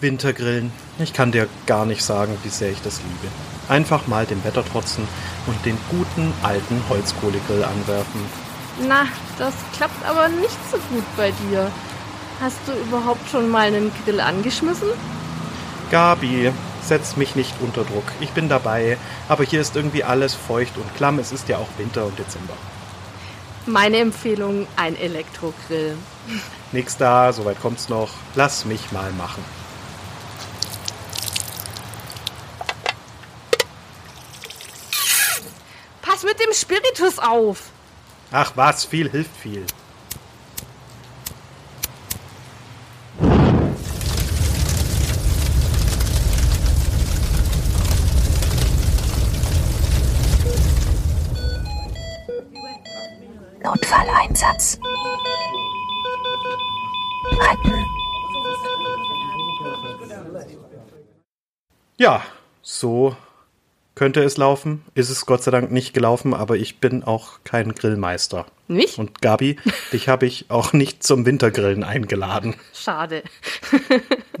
Wintergrillen. Ich kann dir gar nicht sagen, wie sehr ich das liebe. Einfach mal dem Wetter trotzen und den guten alten Holzkohlegrill anwerfen. Na, das klappt aber nicht so gut bei dir. Hast du überhaupt schon mal einen Grill angeschmissen? Gabi, setz mich nicht unter Druck. Ich bin dabei, aber hier ist irgendwie alles feucht und klamm. Es ist ja auch Winter und Dezember. Meine Empfehlung, ein Elektrogrill. Nix da, soweit kommt's noch. Lass mich mal machen. Pass mit dem Spiritus auf! Ach was, viel hilft viel. Notfalleinsatz. Retten. Ja, so könnte es laufen. Ist es Gott sei Dank nicht gelaufen, aber ich bin auch kein Grillmeister. Nicht? Und Gabi, dich habe ich auch nicht zum Wintergrillen eingeladen. Schade.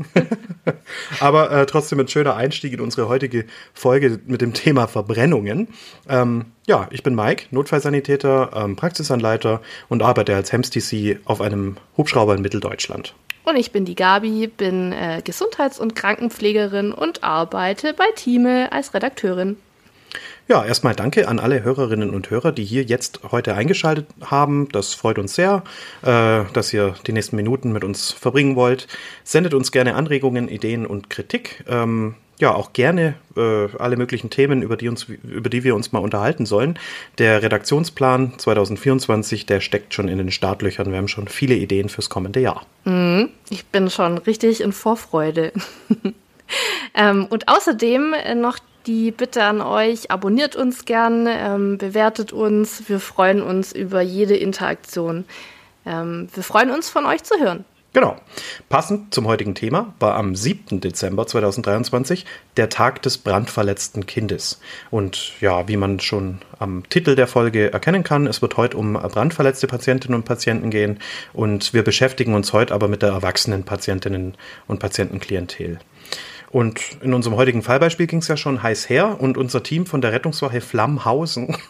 Aber äh, trotzdem ein schöner Einstieg in unsere heutige Folge mit dem Thema Verbrennungen. Ähm, ja, ich bin Mike, Notfallsanitäter, ähm, Praxisanleiter und arbeite als HEMS-TC auf einem Hubschrauber in Mitteldeutschland. Und ich bin die Gabi, bin äh, Gesundheits- und Krankenpflegerin und arbeite bei Thieme als Redakteurin. Ja, erstmal danke an alle Hörerinnen und Hörer, die hier jetzt heute eingeschaltet haben. Das freut uns sehr, äh, dass ihr die nächsten Minuten mit uns verbringen wollt. Sendet uns gerne Anregungen, Ideen und Kritik. Ähm, ja, auch gerne äh, alle möglichen Themen, über die, uns, über die wir uns mal unterhalten sollen. Der Redaktionsplan 2024, der steckt schon in den Startlöchern. Wir haben schon viele Ideen fürs kommende Jahr. Mhm, ich bin schon richtig in Vorfreude. ähm, und außerdem noch die Bitte an euch, abonniert uns gern, ähm, bewertet uns. Wir freuen uns über jede Interaktion. Ähm, wir freuen uns, von euch zu hören. Genau. Passend zum heutigen Thema war am 7. Dezember 2023 der Tag des brandverletzten Kindes. Und ja, wie man schon am Titel der Folge erkennen kann, es wird heute um brandverletzte Patientinnen und Patienten gehen. Und wir beschäftigen uns heute aber mit der erwachsenen Patientinnen und Patientenklientel. Und in unserem heutigen Fallbeispiel ging es ja schon heiß her und unser Team von der Rettungswache Flammhausen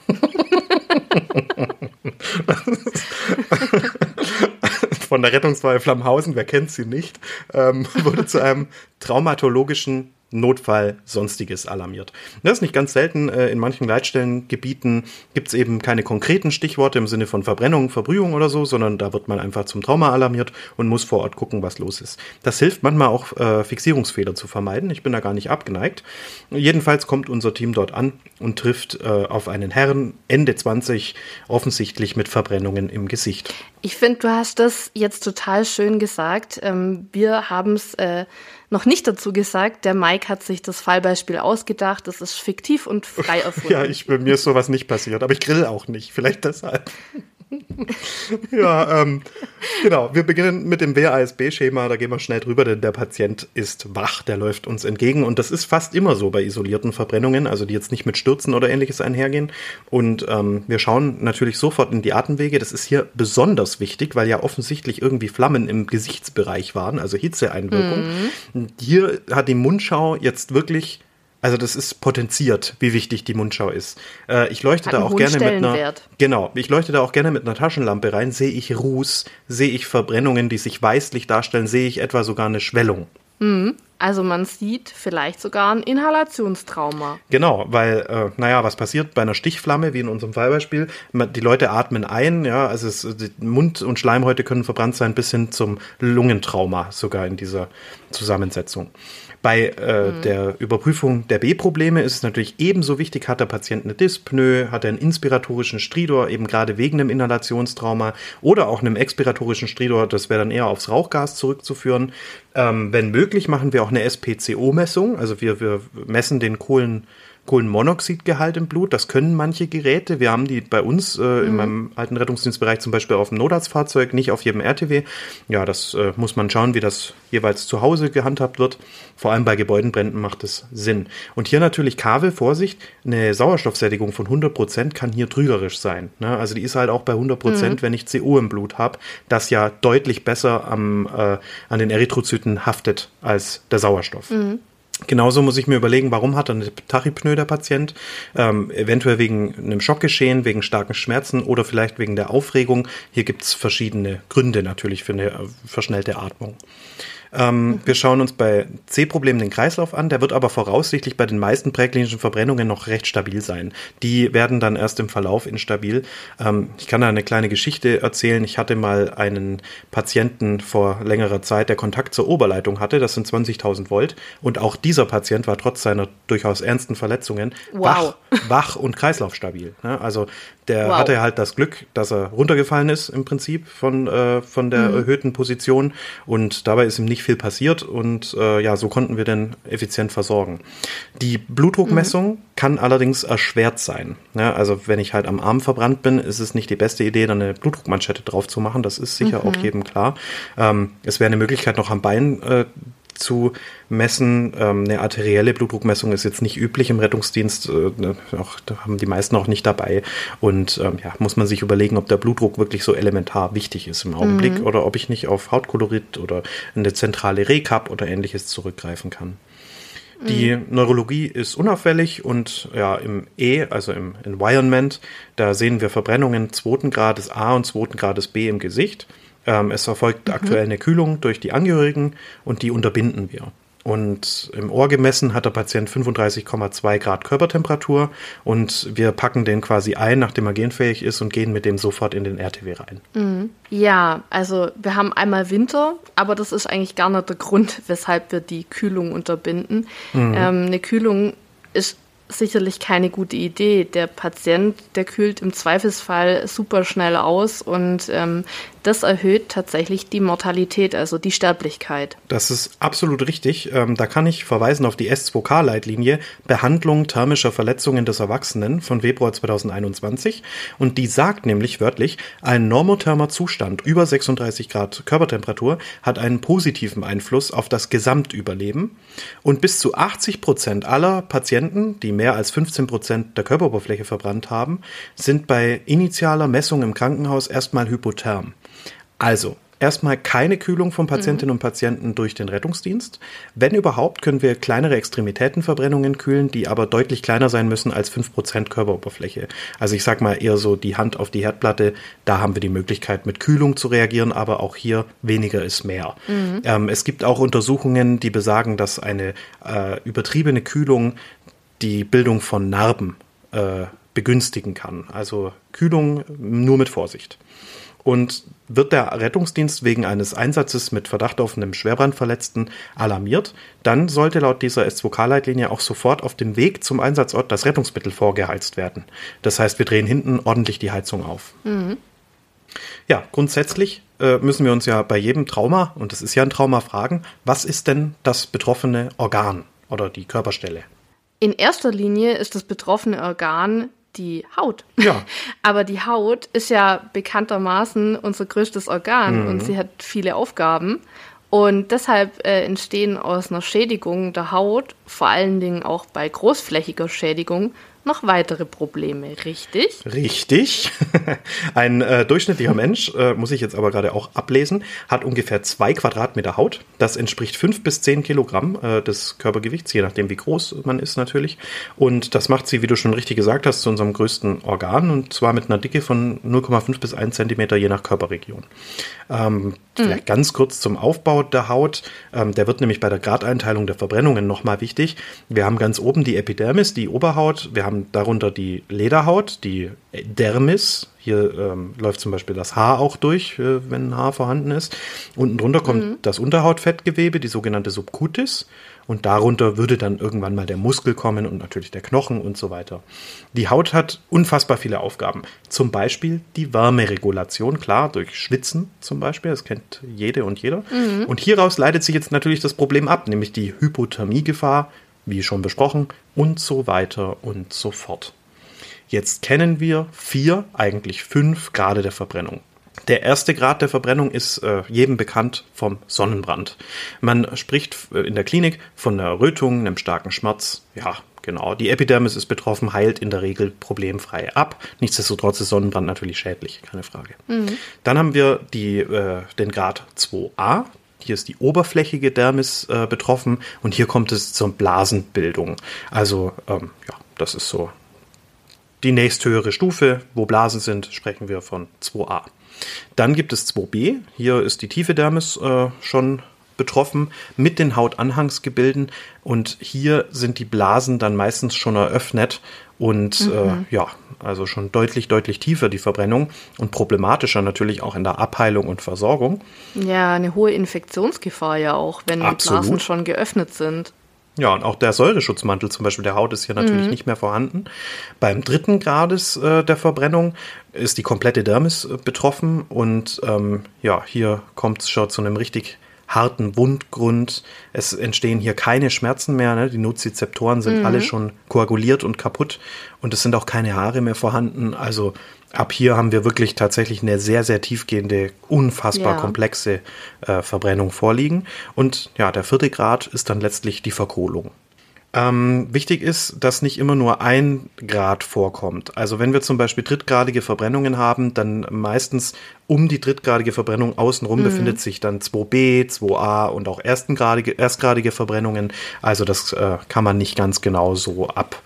von der Rettungswache Flammhausen, wer kennt sie nicht, ähm, wurde zu einem traumatologischen Notfall Sonstiges alarmiert. Das ist nicht ganz selten. Äh, in manchen Leitstellengebieten gibt es eben keine konkreten Stichworte im Sinne von Verbrennung, Verbrühung oder so, sondern da wird man einfach zum Trauma alarmiert und muss vor Ort gucken, was los ist. Das hilft manchmal auch, äh, Fixierungsfehler zu vermeiden. Ich bin da gar nicht abgeneigt. Jedenfalls kommt unser Team dort an und trifft äh, auf einen Herrn, Ende 20, offensichtlich mit Verbrennungen im Gesicht. Ich finde, du hast das jetzt total schön gesagt. Ähm, wir haben es äh, noch nicht dazu gesagt. Der Mike hat sich das Fallbeispiel ausgedacht. Das ist fiktiv und frei erfunden. ja, ich, mir ist sowas nicht passiert, aber ich grill auch nicht. Vielleicht deshalb. ja, ähm, genau. Wir beginnen mit dem WASB-Schema. Da gehen wir schnell drüber, denn der Patient ist wach. Der läuft uns entgegen. Und das ist fast immer so bei isolierten Verbrennungen, also die jetzt nicht mit Stürzen oder ähnliches einhergehen. Und ähm, wir schauen natürlich sofort in die Atemwege. Das ist hier besonders wichtig, weil ja offensichtlich irgendwie Flammen im Gesichtsbereich waren, also Hitzeeinwirkung. Mhm. Hier hat die Mundschau jetzt wirklich also das ist potenziert, wie wichtig die Mundschau ist. Äh, ich leuchte Hat da auch gerne mit einer genau, ich leuchte da auch gerne mit einer Taschenlampe rein. Sehe ich Ruß, sehe ich Verbrennungen, die sich weißlich darstellen, sehe ich etwa sogar eine Schwellung. Mhm. Also man sieht vielleicht sogar ein Inhalationstrauma. Genau, weil, äh, naja, was passiert bei einer Stichflamme, wie in unserem Fallbeispiel? Die Leute atmen ein, ja, also es, Mund- und Schleimhäute können verbrannt sein, bis hin zum Lungentrauma sogar in dieser Zusammensetzung. Bei äh, mhm. der Überprüfung der B-Probleme ist es natürlich ebenso wichtig, hat der Patient eine Dyspnoe, hat er einen inspiratorischen Stridor, eben gerade wegen einem Inhalationstrauma oder auch einem expiratorischen Stridor, das wäre dann eher aufs Rauchgas zurückzuführen. Ähm, wenn möglich, machen wir auch eine SPCO-Messung, also wir, wir messen den Kohlen Kohlenmonoxidgehalt im Blut. Das können manche Geräte. Wir haben die bei uns äh, mhm. in meinem alten Rettungsdienstbereich zum Beispiel auf dem Notarztfahrzeug, nicht auf jedem RTW. Ja, das äh, muss man schauen, wie das jeweils zu Hause gehandhabt wird. Vor allem bei Gebäudenbränden macht es Sinn. Und hier natürlich Kabel, Vorsicht, eine Sauerstoffsättigung von 100 Prozent kann hier trügerisch sein. Ne? Also die ist halt auch bei 100%, Prozent, mhm. wenn ich CO im Blut habe, das ja deutlich besser am, äh, an den Erythrozyten haftet als der Sauerstoff. Mhm. Genauso muss ich mir überlegen, warum hat er eine Tachypnoe der Patient? Ähm, eventuell wegen einem Schockgeschehen, wegen starken Schmerzen oder vielleicht wegen der Aufregung. Hier gibt es verschiedene Gründe natürlich für eine äh, verschnellte Atmung. Ähm, mhm. Wir schauen uns bei C-Problemen den Kreislauf an. Der wird aber voraussichtlich bei den meisten präklinischen Verbrennungen noch recht stabil sein. Die werden dann erst im Verlauf instabil. Ähm, ich kann da eine kleine Geschichte erzählen. Ich hatte mal einen Patienten vor längerer Zeit, der Kontakt zur Oberleitung hatte. Das sind 20.000 Volt. Und auch dieser Patient war trotz seiner durchaus ernsten Verletzungen wow. wach, wach und kreislaufstabil. Ne? Also der wow. hatte halt das Glück, dass er runtergefallen ist im Prinzip von, äh, von der mhm. erhöhten Position und dabei ist ihm nicht viel passiert und äh, ja, so konnten wir den effizient versorgen. Die Blutdruckmessung mhm. kann allerdings erschwert sein. Ja, also wenn ich halt am Arm verbrannt bin, ist es nicht die beste Idee, dann eine Blutdruckmanschette drauf zu machen. Das ist sicher mhm. auch jedem klar. Ähm, es wäre eine Möglichkeit, noch am Bein äh, zu messen. Ähm, eine arterielle Blutdruckmessung ist jetzt nicht üblich im Rettungsdienst, äh, ne, auch, da haben die meisten auch nicht dabei. Und ähm, ja, muss man sich überlegen, ob der Blutdruck wirklich so elementar wichtig ist im Augenblick mhm. oder ob ich nicht auf Hautkolorit oder eine zentrale Recap oder ähnliches zurückgreifen kann. Die mhm. Neurologie ist unauffällig und ja, im E, also im Environment, da sehen wir Verbrennungen zweiten Grades A und zweiten Grades B im Gesicht. Ähm, es erfolgt mhm. aktuell eine Kühlung durch die Angehörigen und die unterbinden wir. Und im Ohr gemessen hat der Patient 35,2 Grad Körpertemperatur und wir packen den quasi ein, nachdem er genfähig ist und gehen mit dem sofort in den RTW rein. Mhm. Ja, also wir haben einmal Winter, aber das ist eigentlich gar nicht der Grund, weshalb wir die Kühlung unterbinden. Mhm. Ähm, eine Kühlung ist sicherlich keine gute Idee. Der Patient, der kühlt im Zweifelsfall super schnell aus und ähm, das erhöht tatsächlich die Mortalität, also die Sterblichkeit. Das ist absolut richtig. Ähm, da kann ich verweisen auf die S2K-Leitlinie Behandlung thermischer Verletzungen des Erwachsenen von Februar 2021. Und die sagt nämlich wörtlich, ein normothermer Zustand über 36 Grad Körpertemperatur hat einen positiven Einfluss auf das Gesamtüberleben. Und bis zu 80 Prozent aller Patienten, die mehr als 15 Prozent der Körperoberfläche verbrannt haben, sind bei initialer Messung im Krankenhaus erstmal hypotherm. Also, erstmal keine Kühlung von Patientinnen mhm. und Patienten durch den Rettungsdienst. Wenn überhaupt, können wir kleinere Extremitätenverbrennungen kühlen, die aber deutlich kleiner sein müssen als 5% Körperoberfläche. Also ich sag mal eher so die Hand auf die Herdplatte, da haben wir die Möglichkeit mit Kühlung zu reagieren, aber auch hier weniger ist mehr. Mhm. Ähm, es gibt auch Untersuchungen, die besagen, dass eine äh, übertriebene Kühlung die Bildung von Narben äh, begünstigen kann. Also Kühlung nur mit Vorsicht. Und wird der Rettungsdienst wegen eines Einsatzes mit Verdacht auf einem Schwerbrandverletzten alarmiert, dann sollte laut dieser S2K-Leitlinie auch sofort auf dem Weg zum Einsatzort das Rettungsmittel vorgeheizt werden. Das heißt, wir drehen hinten ordentlich die Heizung auf. Mhm. Ja, grundsätzlich äh, müssen wir uns ja bei jedem Trauma, und das ist ja ein Trauma, fragen, was ist denn das betroffene Organ oder die Körperstelle? In erster Linie ist das betroffene Organ die Haut. Ja. Aber die Haut ist ja bekanntermaßen unser größtes Organ mhm. und sie hat viele Aufgaben. Und deshalb äh, entstehen aus einer Schädigung der Haut, vor allen Dingen auch bei großflächiger Schädigung, noch weitere Probleme, richtig? Richtig. Ein äh, durchschnittlicher Mensch, äh, muss ich jetzt aber gerade auch ablesen, hat ungefähr zwei Quadratmeter Haut. Das entspricht fünf bis zehn Kilogramm äh, des Körpergewichts, je nachdem wie groß man ist natürlich. Und das macht sie, wie du schon richtig gesagt hast, zu unserem größten Organ und zwar mit einer Dicke von 0,5 bis 1 Zentimeter je nach Körperregion. Ähm. Vielleicht ganz kurz zum Aufbau der Haut. Ähm, der wird nämlich bei der Gradeinteilung der Verbrennungen nochmal wichtig. Wir haben ganz oben die Epidermis, die Oberhaut. Wir haben darunter die Lederhaut, die Dermis. Hier ähm, läuft zum Beispiel das Haar auch durch, äh, wenn ein Haar vorhanden ist. Unten drunter kommt mhm. das Unterhautfettgewebe, die sogenannte Subcutis. Und darunter würde dann irgendwann mal der Muskel kommen und natürlich der Knochen und so weiter. Die Haut hat unfassbar viele Aufgaben. Zum Beispiel die Wärmeregulation, klar, durch Schwitzen zum Beispiel. Das kennt jede und jeder. Mhm. Und hieraus leitet sich jetzt natürlich das Problem ab, nämlich die Hypothermiegefahr wie schon besprochen, und so weiter und so fort. Jetzt kennen wir vier, eigentlich fünf Grade der Verbrennung. Der erste Grad der Verbrennung ist äh, jedem bekannt vom Sonnenbrand. Man spricht äh, in der Klinik von einer Rötung, einem starken Schmerz. Ja, genau. Die Epidermis ist betroffen, heilt in der Regel problemfrei ab. Nichtsdestotrotz ist Sonnenbrand natürlich schädlich, keine Frage. Mhm. Dann haben wir die, äh, den Grad 2a. Hier ist die oberflächige Dermis äh, betroffen und hier kommt es zur Blasenbildung. Also, ähm, ja, das ist so die nächsthöhere Stufe. Wo Blasen sind, sprechen wir von 2a. Dann gibt es 2b. Hier ist die tiefe Dermis äh, schon betroffen mit den Hautanhangsgebilden und hier sind die Blasen dann meistens schon eröffnet und mhm. äh, ja, also schon deutlich, deutlich tiefer die Verbrennung und problematischer natürlich auch in der Abheilung und Versorgung. Ja, eine hohe Infektionsgefahr ja auch, wenn Absolut. die Blasen schon geöffnet sind. Ja, und auch der Säureschutzmantel zum Beispiel der Haut ist hier natürlich mhm. nicht mehr vorhanden. Beim dritten Grades äh, der Verbrennung ist die komplette Dermis äh, betroffen und ähm, ja, hier kommt es schon zu einem richtig harten Wundgrund. Es entstehen hier keine Schmerzen mehr. Ne? Die Nozizeptoren sind mhm. alle schon koaguliert und kaputt und es sind auch keine Haare mehr vorhanden. Also ab hier haben wir wirklich tatsächlich eine sehr, sehr tiefgehende, unfassbar ja. komplexe äh, Verbrennung vorliegen. Und ja, der vierte Grad ist dann letztlich die Verkohlung. Ähm, wichtig ist, dass nicht immer nur ein Grad vorkommt. Also wenn wir zum Beispiel drittgradige Verbrennungen haben, dann meistens um die drittgradige Verbrennung außenrum mhm. befindet sich dann 2b, 2a und auch erstengradige, erstgradige Verbrennungen. Also das äh, kann man nicht ganz genau so ab,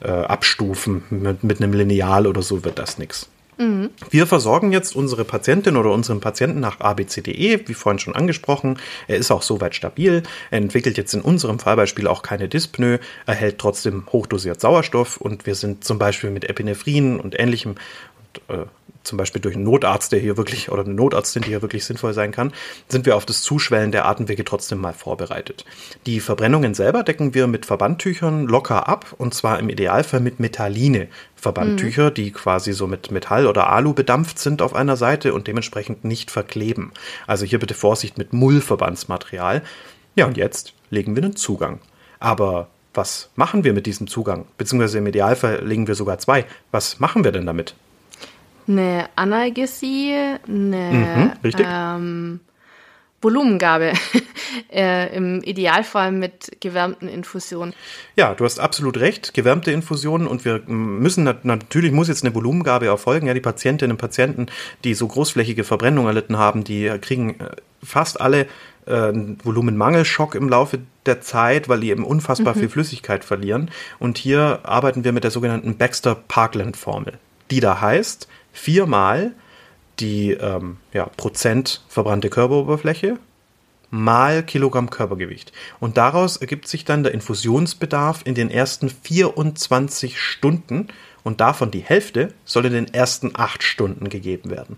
äh, abstufen. Mit, mit einem Lineal oder so wird das nichts. Mhm. Wir versorgen jetzt unsere Patientin oder unseren Patienten nach ABCDE, wie vorhin schon angesprochen. Er ist auch soweit stabil. Er entwickelt jetzt in unserem Fallbeispiel auch keine Dyspnoe, erhält trotzdem hochdosiert Sauerstoff und wir sind zum Beispiel mit Epinephrin und ähnlichem und, äh, zum Beispiel durch einen Notarzt, der hier wirklich, oder eine Notarztin, die hier wirklich sinnvoll sein kann, sind wir auf das Zuschwellen der Atemwege trotzdem mal vorbereitet. Die Verbrennungen selber decken wir mit Verbandtüchern locker ab, und zwar im Idealfall mit Metalline. Verbandtücher, mhm. die quasi so mit Metall oder Alu bedampft sind auf einer Seite und dementsprechend nicht verkleben. Also hier bitte Vorsicht mit Mullverbandsmaterial. Ja, und jetzt legen wir einen Zugang. Aber was machen wir mit diesem Zugang? Beziehungsweise im Idealfall legen wir sogar zwei. Was machen wir denn damit? Eine Analgesie, eine mhm, ähm, Volumengabe. äh, Im Idealfall mit gewärmten Infusionen. Ja, du hast absolut recht. Gewärmte Infusionen und wir müssen natürlich muss jetzt eine Volumengabe erfolgen. Ja, die Patientinnen und Patienten, die so großflächige Verbrennung erlitten haben, die kriegen äh, fast alle äh, Volumenmangelschock im Laufe der Zeit, weil die eben unfassbar mhm. viel Flüssigkeit verlieren. Und hier arbeiten wir mit der sogenannten Baxter-Parkland-Formel, die da heißt, viermal die ähm, ja, Prozent verbrannte Körperoberfläche mal Kilogramm Körpergewicht. Und daraus ergibt sich dann der Infusionsbedarf in den ersten 24 Stunden und davon die Hälfte soll in den ersten acht Stunden gegeben werden.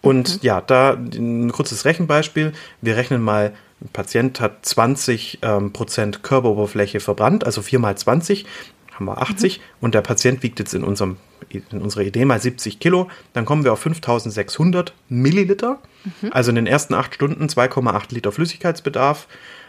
Und mhm. ja, da ein kurzes Rechenbeispiel. Wir rechnen mal, ein Patient hat 20 ähm, Prozent Körperoberfläche verbrannt, also 4 mal 20 haben wir 80 mhm. und der Patient wiegt jetzt in unserem in unserer Idee mal 70 Kilo, dann kommen wir auf 5600 Milliliter. Mhm. Also in den ersten acht Stunden 2,8 Liter Flüssigkeitsbedarf.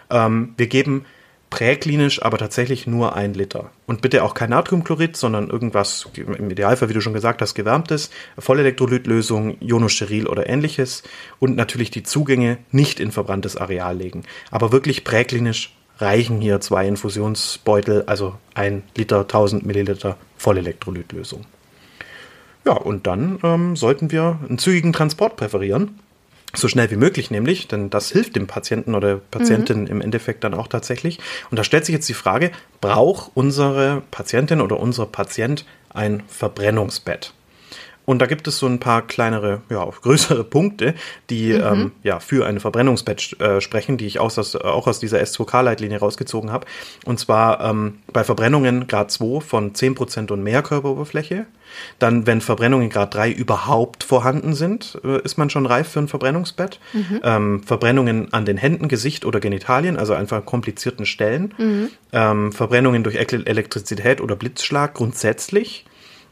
Ähm, wir geben präklinisch aber tatsächlich nur ein Liter. Und bitte auch kein Natriumchlorid, sondern irgendwas, im Idealfall, wie du schon gesagt hast, gewärmtes, Vollelektrolytlösung, Ionosteril oder ähnliches. Und natürlich die Zugänge nicht in verbranntes Areal legen. Aber wirklich präklinisch reichen hier zwei Infusionsbeutel, also ein Liter, 1000 Milliliter Vollelektrolytlösung. Ja, und dann ähm, sollten wir einen zügigen Transport präferieren. So schnell wie möglich nämlich, denn das hilft dem Patienten oder Patientin mhm. im Endeffekt dann auch tatsächlich. Und da stellt sich jetzt die Frage, braucht unsere Patientin oder unser Patient ein Verbrennungsbett? Und da gibt es so ein paar kleinere, ja, größere Punkte, die mhm. ähm, ja für ein Verbrennungsbett äh, sprechen, die ich auch aus, auch aus dieser S2K-Leitlinie rausgezogen habe. Und zwar ähm, bei Verbrennungen Grad 2 von 10% und mehr Körperoberfläche. Dann, wenn Verbrennungen Grad 3 überhaupt vorhanden sind, äh, ist man schon reif für ein Verbrennungsbett. Mhm. Ähm, Verbrennungen an den Händen, Gesicht oder Genitalien, also einfach komplizierten Stellen. Mhm. Ähm, Verbrennungen durch Elektrizität oder Blitzschlag grundsätzlich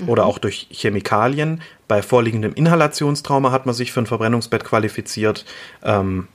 oder auch durch Chemikalien. Bei vorliegendem Inhalationstrauma hat man sich für ein Verbrennungsbett qualifiziert. Ähm,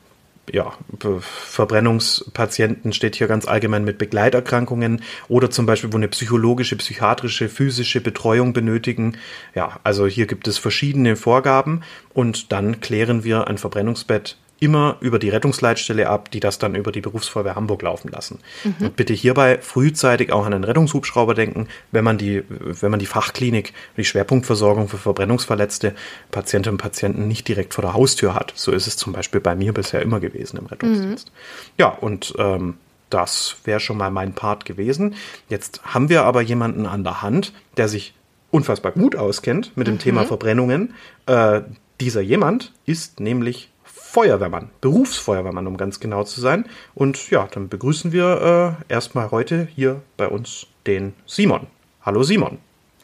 ja, Verbrennungspatienten steht hier ganz allgemein mit Begleiterkrankungen oder zum Beispiel, wo eine psychologische, psychiatrische, physische Betreuung benötigen. Ja, also hier gibt es verschiedene Vorgaben und dann klären wir ein Verbrennungsbett immer über die Rettungsleitstelle ab, die das dann über die Berufsfeuerwehr Hamburg laufen lassen. Mhm. Und bitte hierbei frühzeitig auch an einen Rettungshubschrauber denken, wenn man die, wenn man die Fachklinik, die Schwerpunktversorgung für Verbrennungsverletzte Patientinnen und Patienten nicht direkt vor der Haustür hat. So ist es zum Beispiel bei mir bisher immer gewesen im Rettungsdienst. Mhm. Ja, und ähm, das wäre schon mal mein Part gewesen. Jetzt haben wir aber jemanden an der Hand, der sich unfassbar gut auskennt mit dem mhm. Thema Verbrennungen. Äh, dieser jemand ist nämlich Feuerwehrmann, Berufsfeuerwehrmann, um ganz genau zu sein. Und ja, dann begrüßen wir äh, erstmal heute hier bei uns den Simon. Hallo Simon.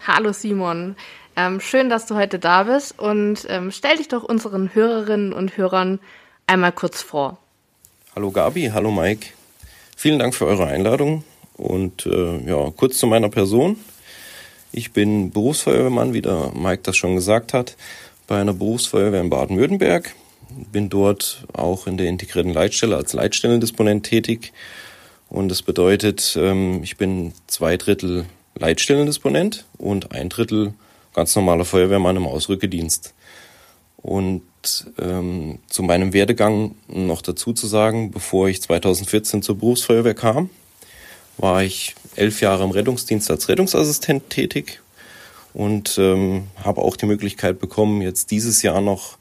Hallo Simon. Ähm, schön, dass du heute da bist und ähm, stell dich doch unseren Hörerinnen und Hörern einmal kurz vor. Hallo Gabi, hallo Mike. Vielen Dank für eure Einladung und äh, ja, kurz zu meiner Person. Ich bin Berufsfeuerwehrmann, wie der Mike das schon gesagt hat, bei einer Berufsfeuerwehr in Baden-Württemberg bin dort auch in der integrierten Leitstelle als Leitstellendisponent tätig. Und das bedeutet, ähm, ich bin zwei Drittel Leitstellendisponent und ein Drittel ganz normaler Feuerwehrmann im Ausrückedienst. Und ähm, zu meinem Werdegang noch dazu zu sagen, bevor ich 2014 zur Berufsfeuerwehr kam, war ich elf Jahre im Rettungsdienst als Rettungsassistent tätig und ähm, habe auch die Möglichkeit bekommen, jetzt dieses Jahr noch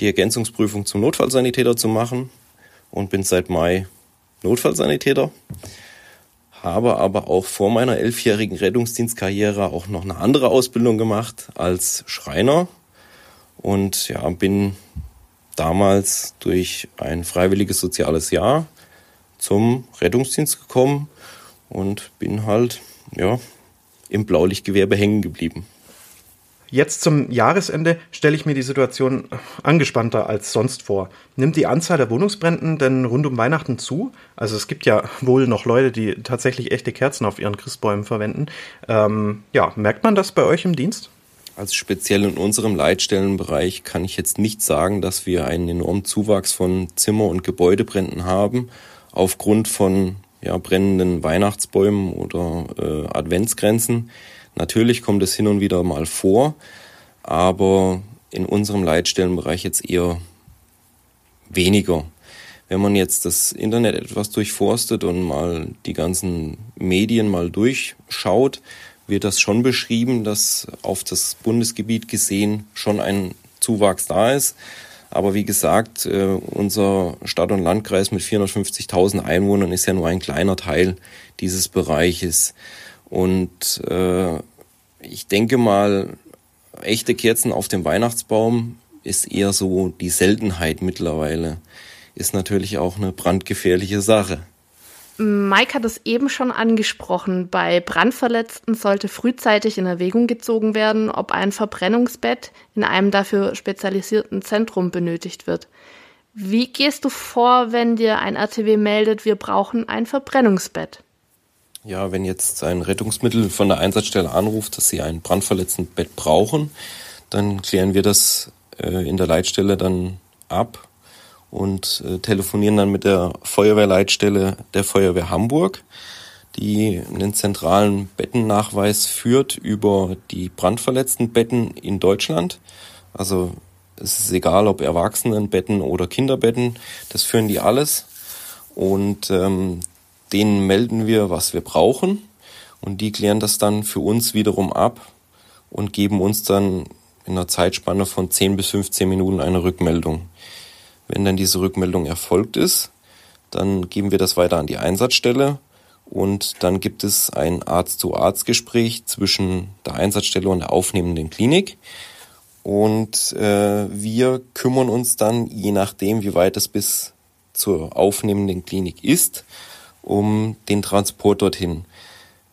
die Ergänzungsprüfung zum Notfallsanitäter zu machen und bin seit Mai Notfallsanitäter. Habe aber auch vor meiner elfjährigen Rettungsdienstkarriere auch noch eine andere Ausbildung gemacht als Schreiner und ja, bin damals durch ein freiwilliges soziales Jahr zum Rettungsdienst gekommen und bin halt ja im Blaulichtgewerbe hängen geblieben. Jetzt zum Jahresende stelle ich mir die Situation angespannter als sonst vor. Nimmt die Anzahl der Wohnungsbränden denn rund um Weihnachten zu? Also es gibt ja wohl noch Leute, die tatsächlich echte Kerzen auf ihren Christbäumen verwenden. Ähm, ja, merkt man das bei euch im Dienst? Also speziell in unserem Leitstellenbereich kann ich jetzt nicht sagen, dass wir einen enormen Zuwachs von Zimmer- und Gebäudebränden haben, aufgrund von ja, brennenden Weihnachtsbäumen oder äh, Adventsgrenzen. Natürlich kommt es hin und wieder mal vor, aber in unserem Leitstellenbereich jetzt eher weniger. Wenn man jetzt das Internet etwas durchforstet und mal die ganzen Medien mal durchschaut, wird das schon beschrieben, dass auf das Bundesgebiet gesehen schon ein Zuwachs da ist. Aber wie gesagt, äh, unser Stadt- und Landkreis mit 450.000 Einwohnern ist ja nur ein kleiner Teil dieses Bereiches. Und äh, ich denke mal, echte Kerzen auf dem Weihnachtsbaum ist eher so die Seltenheit mittlerweile. Ist natürlich auch eine brandgefährliche Sache. Mike hat es eben schon angesprochen. Bei Brandverletzten sollte frühzeitig in Erwägung gezogen werden, ob ein Verbrennungsbett in einem dafür spezialisierten Zentrum benötigt wird. Wie gehst du vor, wenn dir ein RTW meldet, wir brauchen ein Verbrennungsbett? Ja, wenn jetzt ein Rettungsmittel von der Einsatzstelle anruft, dass sie ein brandverletztendes Bett brauchen, dann klären wir das äh, in der Leitstelle dann ab und äh, telefonieren dann mit der Feuerwehrleitstelle der Feuerwehr Hamburg, die einen zentralen Bettennachweis führt über die brandverletzten Betten in Deutschland. Also es ist egal, ob Erwachsenenbetten oder Kinderbetten, das führen die alles. Und ähm, denen melden wir, was wir brauchen und die klären das dann für uns wiederum ab und geben uns dann in einer Zeitspanne von 10 bis 15 Minuten eine Rückmeldung. Wenn dann diese Rückmeldung erfolgt ist, dann geben wir das weiter an die Einsatzstelle und dann gibt es ein Arzt-zu-Arzt-Gespräch zwischen der Einsatzstelle und der aufnehmenden Klinik. Und äh, wir kümmern uns dann, je nachdem, wie weit es bis zur aufnehmenden Klinik ist, um den Transport dorthin.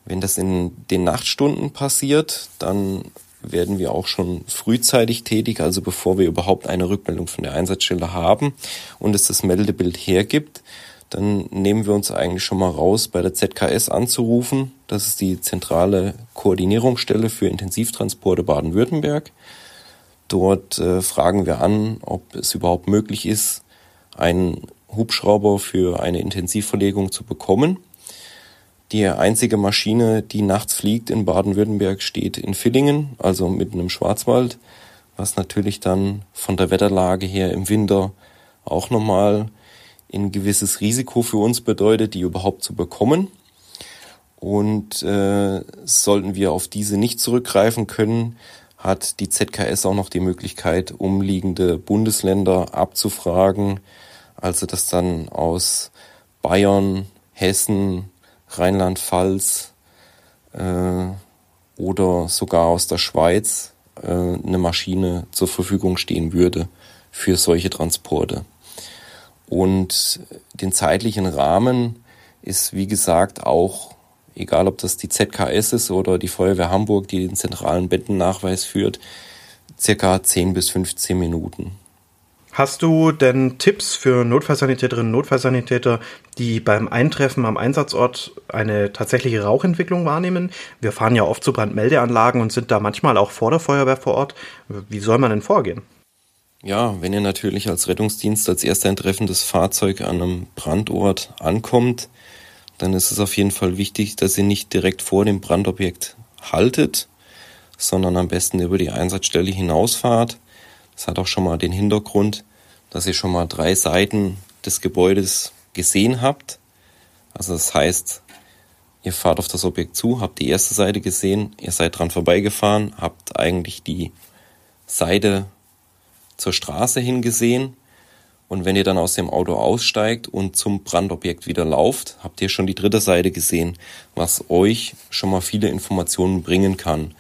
Wenn das in den Nachtstunden passiert, dann werden wir auch schon frühzeitig tätig, also bevor wir überhaupt eine Rückmeldung von der Einsatzstelle haben und es das Meldebild hergibt, dann nehmen wir uns eigentlich schon mal raus, bei der ZKS anzurufen. Das ist die zentrale Koordinierungsstelle für Intensivtransporte Baden-Württemberg. Dort äh, fragen wir an, ob es überhaupt möglich ist, einen Hubschrauber für eine Intensivverlegung zu bekommen. Die einzige Maschine, die nachts fliegt in Baden-Württemberg, steht in Villingen, also mitten im Schwarzwald, was natürlich dann von der Wetterlage her im Winter auch nochmal ein gewisses Risiko für uns bedeutet, die überhaupt zu bekommen. Und äh, sollten wir auf diese nicht zurückgreifen können, hat die ZKS auch noch die Möglichkeit, umliegende Bundesländer abzufragen. Also dass dann aus Bayern, Hessen, Rheinland-Pfalz äh, oder sogar aus der Schweiz äh, eine Maschine zur Verfügung stehen würde für solche Transporte. Und den zeitlichen Rahmen ist, wie gesagt, auch, egal ob das die ZKS ist oder die Feuerwehr Hamburg, die den zentralen Bettennachweis führt, circa 10 bis 15 Minuten. Hast du denn Tipps für Notfallsanitäterinnen und Notfallsanitäter, die beim Eintreffen am Einsatzort eine tatsächliche Rauchentwicklung wahrnehmen? Wir fahren ja oft zu Brandmeldeanlagen und sind da manchmal auch vor der Feuerwehr vor Ort. Wie soll man denn vorgehen? Ja, wenn ihr natürlich als Rettungsdienst als erster eintreffendes Fahrzeug an einem Brandort ankommt, dann ist es auf jeden Fall wichtig, dass ihr nicht direkt vor dem Brandobjekt haltet, sondern am besten über die Einsatzstelle hinausfahrt. Das hat auch schon mal den Hintergrund, dass ihr schon mal drei Seiten des Gebäudes gesehen habt. Also das heißt, ihr fahrt auf das Objekt zu, habt die erste Seite gesehen, ihr seid dran vorbeigefahren, habt eigentlich die Seite zur Straße hingesehen. Und wenn ihr dann aus dem Auto aussteigt und zum Brandobjekt wieder lauft, habt ihr schon die dritte Seite gesehen, was euch schon mal viele Informationen bringen kann.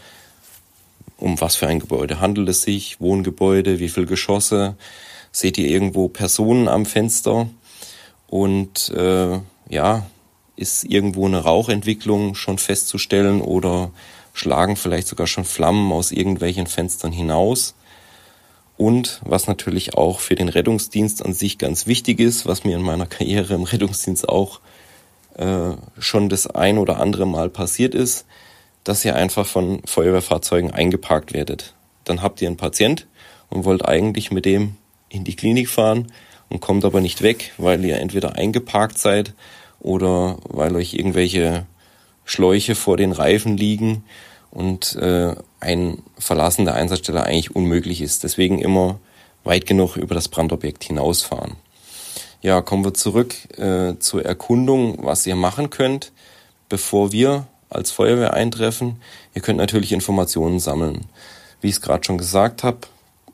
Um was für ein Gebäude handelt es sich? Wohngebäude? Wie viele Geschosse? Seht ihr irgendwo Personen am Fenster? Und äh, ja, ist irgendwo eine Rauchentwicklung schon festzustellen oder schlagen vielleicht sogar schon Flammen aus irgendwelchen Fenstern hinaus? Und was natürlich auch für den Rettungsdienst an sich ganz wichtig ist, was mir in meiner Karriere im Rettungsdienst auch äh, schon das ein oder andere Mal passiert ist, dass ihr einfach von Feuerwehrfahrzeugen eingeparkt werdet. Dann habt ihr einen Patient und wollt eigentlich mit dem in die Klinik fahren und kommt aber nicht weg, weil ihr entweder eingeparkt seid oder weil euch irgendwelche Schläuche vor den Reifen liegen und äh, ein Verlassen der Einsatzstelle eigentlich unmöglich ist. Deswegen immer weit genug über das Brandobjekt hinausfahren. Ja, kommen wir zurück äh, zur Erkundung, was ihr machen könnt, bevor wir als Feuerwehr eintreffen. Ihr könnt natürlich Informationen sammeln. Wie ich es gerade schon gesagt habe,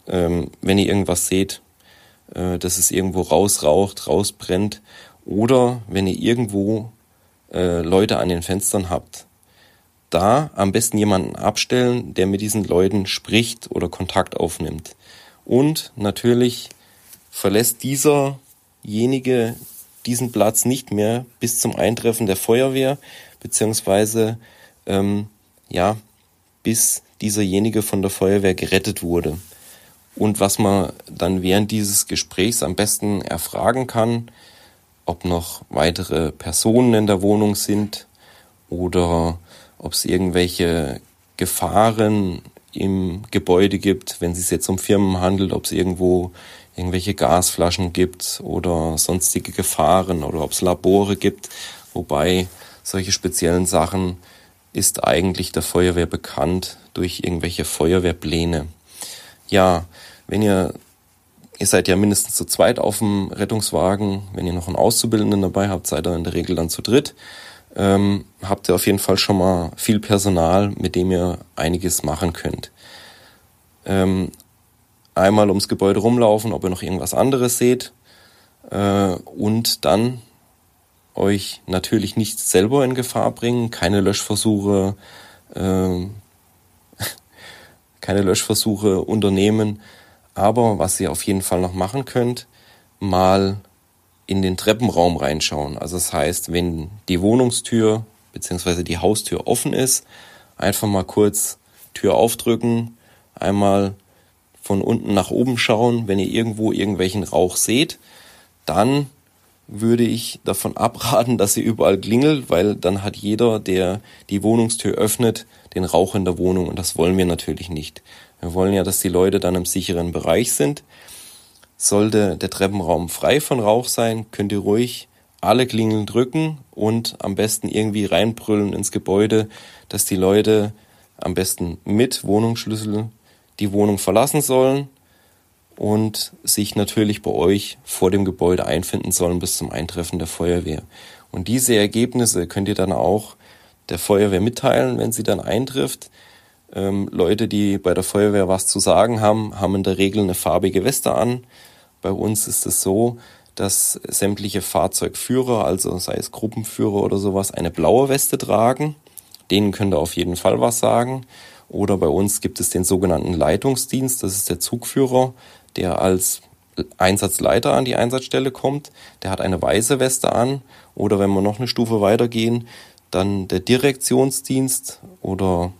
ähm, wenn ihr irgendwas seht, äh, dass es irgendwo rausraucht, rausbrennt oder wenn ihr irgendwo äh, Leute an den Fenstern habt, da am besten jemanden abstellen, der mit diesen Leuten spricht oder Kontakt aufnimmt. Und natürlich verlässt dieserjenige diesen Platz nicht mehr bis zum Eintreffen der Feuerwehr, beziehungsweise ähm, ja, bis dieserjenige von der Feuerwehr gerettet wurde. Und was man dann während dieses Gesprächs am besten erfragen kann, ob noch weitere Personen in der Wohnung sind oder ob es irgendwelche Gefahren im Gebäude gibt, wenn es sich jetzt um Firmen handelt, ob es irgendwo irgendwelche Gasflaschen gibt oder sonstige Gefahren oder ob es Labore gibt, wobei solche speziellen Sachen ist eigentlich der Feuerwehr bekannt durch irgendwelche Feuerwehrpläne. Ja, wenn ihr, ihr seid ja mindestens zu zweit auf dem Rettungswagen, wenn ihr noch einen Auszubildenden dabei habt, seid ihr in der Regel dann zu dritt ähm, habt ihr auf jeden Fall schon mal viel Personal, mit dem ihr einiges machen könnt. Ähm, einmal ums Gebäude rumlaufen, ob ihr noch irgendwas anderes seht äh, und dann euch natürlich nicht selber in Gefahr bringen, keine Löschversuche, äh, keine Löschversuche unternehmen, aber was ihr auf jeden Fall noch machen könnt, mal in den Treppenraum reinschauen. Also das heißt, wenn die Wohnungstür bzw. die Haustür offen ist, einfach mal kurz Tür aufdrücken, einmal von unten nach oben schauen. Wenn ihr irgendwo irgendwelchen Rauch seht, dann würde ich davon abraten, dass ihr überall klingelt, weil dann hat jeder, der die Wohnungstür öffnet, den Rauch in der Wohnung und das wollen wir natürlich nicht. Wir wollen ja, dass die Leute dann im sicheren Bereich sind. Sollte der Treppenraum frei von Rauch sein, könnt ihr ruhig alle Klingeln drücken und am besten irgendwie reinbrüllen ins Gebäude, dass die Leute am besten mit Wohnungsschlüssel die Wohnung verlassen sollen und sich natürlich bei euch vor dem Gebäude einfinden sollen bis zum Eintreffen der Feuerwehr. Und diese Ergebnisse könnt ihr dann auch der Feuerwehr mitteilen, wenn sie dann eintrifft. Ähm, Leute, die bei der Feuerwehr was zu sagen haben, haben in der Regel eine farbige Weste an. Bei uns ist es so, dass sämtliche Fahrzeugführer, also sei es Gruppenführer oder sowas, eine blaue Weste tragen. Denen könnt ihr auf jeden Fall was sagen. Oder bei uns gibt es den sogenannten Leitungsdienst, das ist der Zugführer, der als Einsatzleiter an die Einsatzstelle kommt. Der hat eine weiße Weste an. Oder wenn wir noch eine Stufe weitergehen, dann der Direktionsdienst oder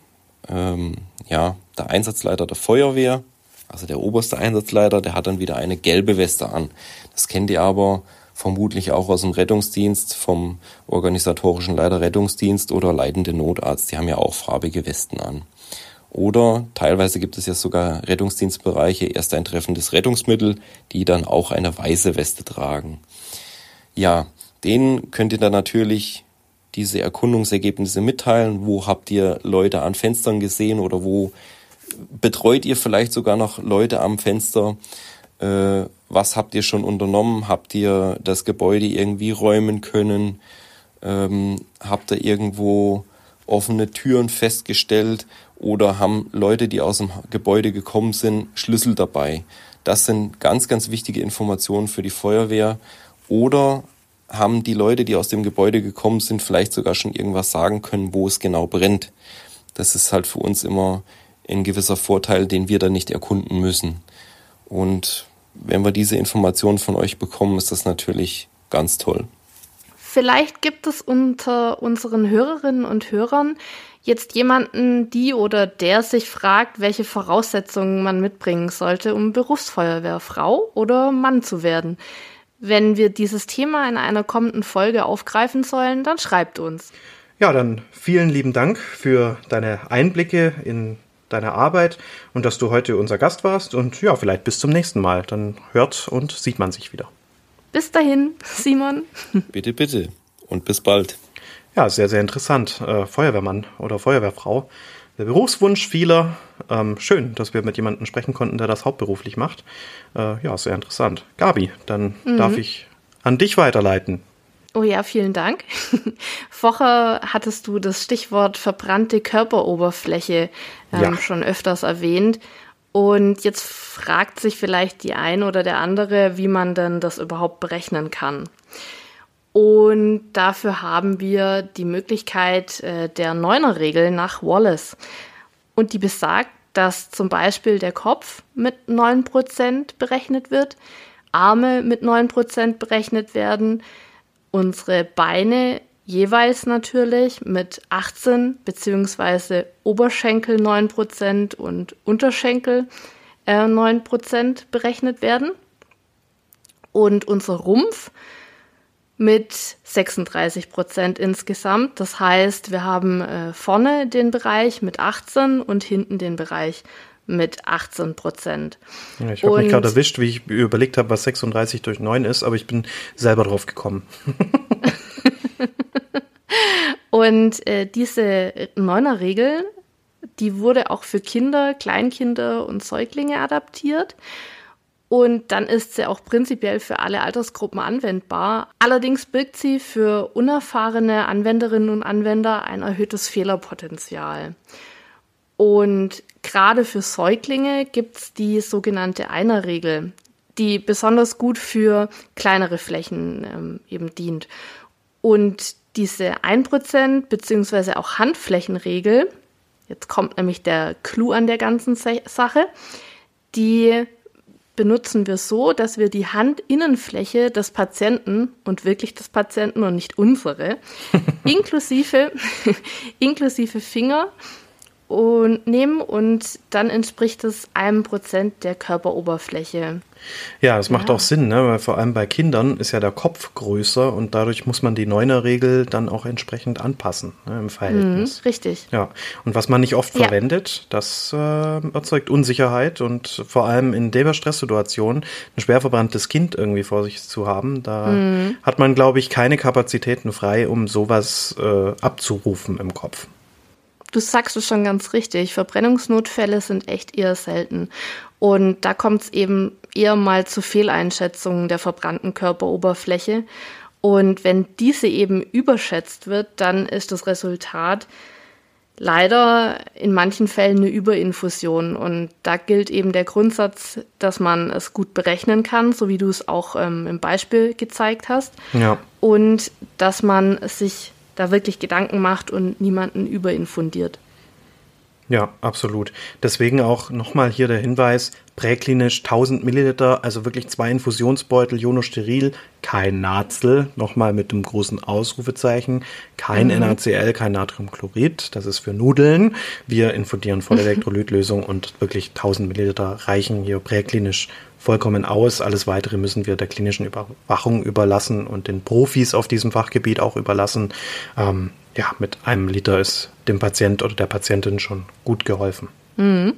ähm, ja, der Einsatzleiter der Feuerwehr, also der oberste Einsatzleiter, der hat dann wieder eine gelbe Weste an. Das kennt ihr aber vermutlich auch aus dem Rettungsdienst, vom organisatorischen Leiter Rettungsdienst oder leitende Notarzt. Die haben ja auch farbige Westen an. Oder teilweise gibt es ja sogar Rettungsdienstbereiche, erst ein treffendes Rettungsmittel, die dann auch eine weiße Weste tragen. Ja, denen könnt ihr dann natürlich diese Erkundungsergebnisse mitteilen. Wo habt ihr Leute an Fenstern gesehen oder wo betreut ihr vielleicht sogar noch Leute am Fenster? Äh, was habt ihr schon unternommen? Habt ihr das Gebäude irgendwie räumen können? Ähm, habt ihr irgendwo offene Türen festgestellt oder haben Leute, die aus dem Gebäude gekommen sind, Schlüssel dabei? Das sind ganz, ganz wichtige Informationen für die Feuerwehr. Oder haben die Leute, die aus dem Gebäude gekommen sind, vielleicht sogar schon irgendwas sagen können, wo es genau brennt. Das ist halt für uns immer ein gewisser Vorteil, den wir dann nicht erkunden müssen. Und wenn wir diese Informationen von euch bekommen, ist das natürlich ganz toll. Vielleicht gibt es unter unseren Hörerinnen und Hörern jetzt jemanden, die oder der sich fragt, welche Voraussetzungen man mitbringen sollte, um Berufsfeuerwehrfrau oder Mann zu werden. Wenn wir dieses Thema in einer kommenden Folge aufgreifen sollen, dann schreibt uns. Ja, dann vielen lieben Dank für deine Einblicke in deine Arbeit und dass du heute unser Gast warst. Und ja, vielleicht bis zum nächsten Mal. Dann hört und sieht man sich wieder. Bis dahin, Simon. Bitte, bitte. Und bis bald. Ja, sehr, sehr interessant. Äh, Feuerwehrmann oder Feuerwehrfrau der Berufswunsch vieler. Ähm, schön, dass wir mit jemandem sprechen konnten, der das hauptberuflich macht. Äh, ja, sehr interessant. Gabi, dann mhm. darf ich an dich weiterleiten. Oh ja, vielen Dank. Vorher hattest du das Stichwort verbrannte Körperoberfläche ähm, ja. schon öfters erwähnt. Und jetzt fragt sich vielleicht die ein oder der andere, wie man denn das überhaupt berechnen kann. Und dafür haben wir die Möglichkeit äh, der Neuner-Regel nach Wallace. Und die besagt, dass zum Beispiel der Kopf mit 9% berechnet wird, Arme mit 9% berechnet werden, unsere Beine jeweils natürlich mit 18 beziehungsweise Oberschenkel 9% und Unterschenkel äh, 9% berechnet werden. Und unser Rumpf mit 36 Prozent insgesamt. Das heißt, wir haben äh, vorne den Bereich mit 18 und hinten den Bereich mit 18 Prozent. Ja, ich habe mich gerade erwischt, wie ich überlegt habe, was 36 durch 9 ist, aber ich bin selber drauf gekommen. und äh, diese Neuner-Regel, die wurde auch für Kinder, Kleinkinder und Säuglinge adaptiert. Und dann ist sie auch prinzipiell für alle Altersgruppen anwendbar. Allerdings birgt sie für unerfahrene Anwenderinnen und Anwender ein erhöhtes Fehlerpotenzial. Und gerade für Säuglinge gibt es die sogenannte Einerregel, die besonders gut für kleinere Flächen ähm, eben dient. Und diese 1% bzw. auch Handflächenregel, jetzt kommt nämlich der Clou an der ganzen Sache, die benutzen wir so, dass wir die Handinnenfläche des Patienten und wirklich des Patienten und nicht unsere, inklusive, inklusive Finger und nehmen und dann entspricht es einem Prozent der Körperoberfläche. Ja, das macht ja. auch Sinn, ne? weil vor allem bei Kindern ist ja der Kopf größer und dadurch muss man die Neuner-Regel dann auch entsprechend anpassen ne, im Verhältnis. Mhm, richtig. Ja, und was man nicht oft ja. verwendet, das äh, erzeugt Unsicherheit und vor allem in der Stresssituation ein schwer verbranntes Kind irgendwie vor sich zu haben, da mhm. hat man, glaube ich, keine Kapazitäten frei, um sowas äh, abzurufen im Kopf. Du sagst es schon ganz richtig. Verbrennungsnotfälle sind echt eher selten. Und da kommt es eben eher mal zu Fehleinschätzungen der verbrannten Körperoberfläche. Und wenn diese eben überschätzt wird, dann ist das Resultat leider in manchen Fällen eine Überinfusion. Und da gilt eben der Grundsatz, dass man es gut berechnen kann, so wie du es auch ähm, im Beispiel gezeigt hast. Ja. Und dass man sich da wirklich Gedanken macht und niemanden überinfundiert. Ja, absolut. Deswegen auch nochmal hier der Hinweis, präklinisch 1000 Milliliter, also wirklich zwei Infusionsbeutel, Jonosteril, kein Nazel, nochmal mit dem großen Ausrufezeichen, kein mhm. NaCl, kein Natriumchlorid, das ist für Nudeln. Wir infundieren voll Elektrolytlösung und wirklich 1000 Milliliter reichen hier präklinisch vollkommen aus. Alles weitere müssen wir der klinischen Überwachung überlassen und den Profis auf diesem Fachgebiet auch überlassen. Ähm, ja, mit einem Liter ist dem Patient oder der Patientin schon gut geholfen. Mhm.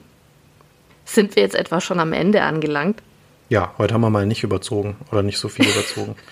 Sind wir jetzt etwa schon am Ende angelangt? Ja, heute haben wir mal nicht überzogen oder nicht so viel überzogen.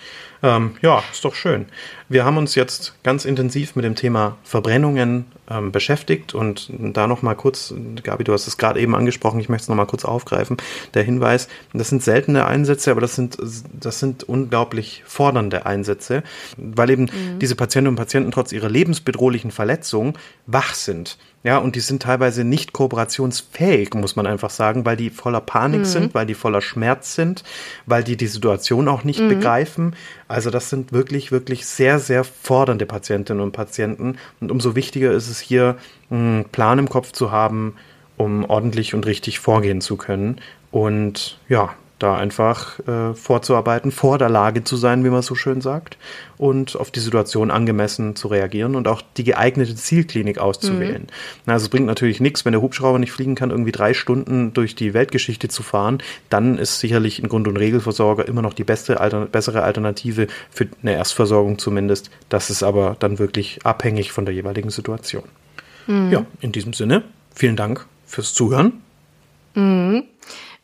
Ähm, ja, ist doch schön. Wir haben uns jetzt ganz intensiv mit dem Thema Verbrennungen ähm, beschäftigt und da noch mal kurz, Gabi, du hast es gerade eben angesprochen, ich möchte es noch mal kurz aufgreifen. Der Hinweis, das sind seltene Einsätze, aber das sind, das sind unglaublich fordernde Einsätze, weil eben mhm. diese Patientinnen und Patienten trotz ihrer lebensbedrohlichen Verletzung wach sind. Ja, und die sind teilweise nicht kooperationsfähig, muss man einfach sagen, weil die voller Panik mhm. sind, weil die voller Schmerz sind, weil die die Situation auch nicht mhm. begreifen. Also das sind wirklich, wirklich sehr, sehr fordernde Patientinnen und Patienten. Und umso wichtiger ist es hier, einen Plan im Kopf zu haben, um ordentlich und richtig vorgehen zu können. Und ja, da einfach äh, vorzuarbeiten, vor der Lage zu sein, wie man so schön sagt, und auf die Situation angemessen zu reagieren und auch die geeignete Zielklinik auszuwählen. Mhm. Also es bringt natürlich nichts, wenn der Hubschrauber nicht fliegen kann, irgendwie drei Stunden durch die Weltgeschichte zu fahren, dann ist sicherlich ein Grund- und Regelversorger immer noch die beste, alter, bessere Alternative für eine Erstversorgung zumindest. Das ist aber dann wirklich abhängig von der jeweiligen Situation. Mhm. Ja, in diesem Sinne, vielen Dank fürs Zuhören. Mhm.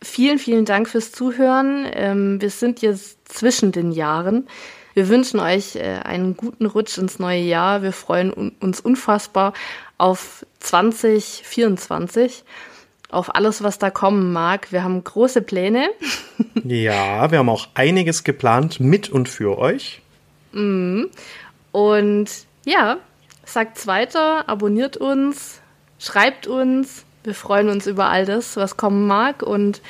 Vielen, vielen Dank fürs Zuhören. Ähm, wir sind jetzt zwischen den Jahren. Wir wünschen euch äh, einen guten Rutsch ins neue Jahr. Wir freuen uns unfassbar auf 2024, auf alles, was da kommen mag. Wir haben große Pläne. ja, wir haben auch einiges geplant mit und für euch. Mm. Und ja, sagt's weiter, abonniert uns, schreibt uns. Wir freuen uns über all das, was kommen mag und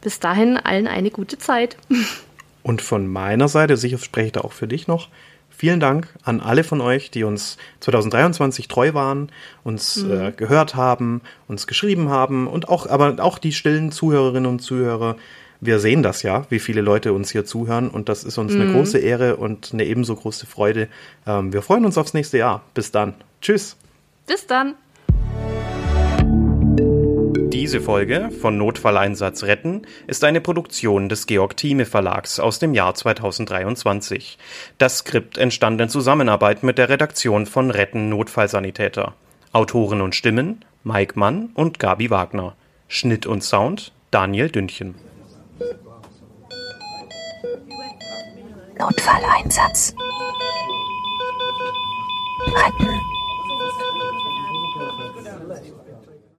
bis dahin allen eine gute Zeit. Und von meiner Seite, sicher spreche ich da auch für dich noch, vielen Dank an alle von euch, die uns 2023 treu waren, uns mhm. äh, gehört haben, uns geschrieben haben und auch, aber auch die stillen Zuhörerinnen und Zuhörer. Wir sehen das ja, wie viele Leute uns hier zuhören und das ist uns mhm. eine große Ehre und eine ebenso große Freude. Ähm, wir freuen uns aufs nächste Jahr. Bis dann. Tschüss. Bis dann. Diese Folge von Notfalleinsatz retten ist eine Produktion des Georg Thieme Verlags aus dem Jahr 2023. Das Skript entstand in Zusammenarbeit mit der Redaktion von Retten Notfallsanitäter. Autoren und Stimmen Mike Mann und Gabi Wagner. Schnitt und Sound Daniel Dündchen. Notfalleinsatz. Retten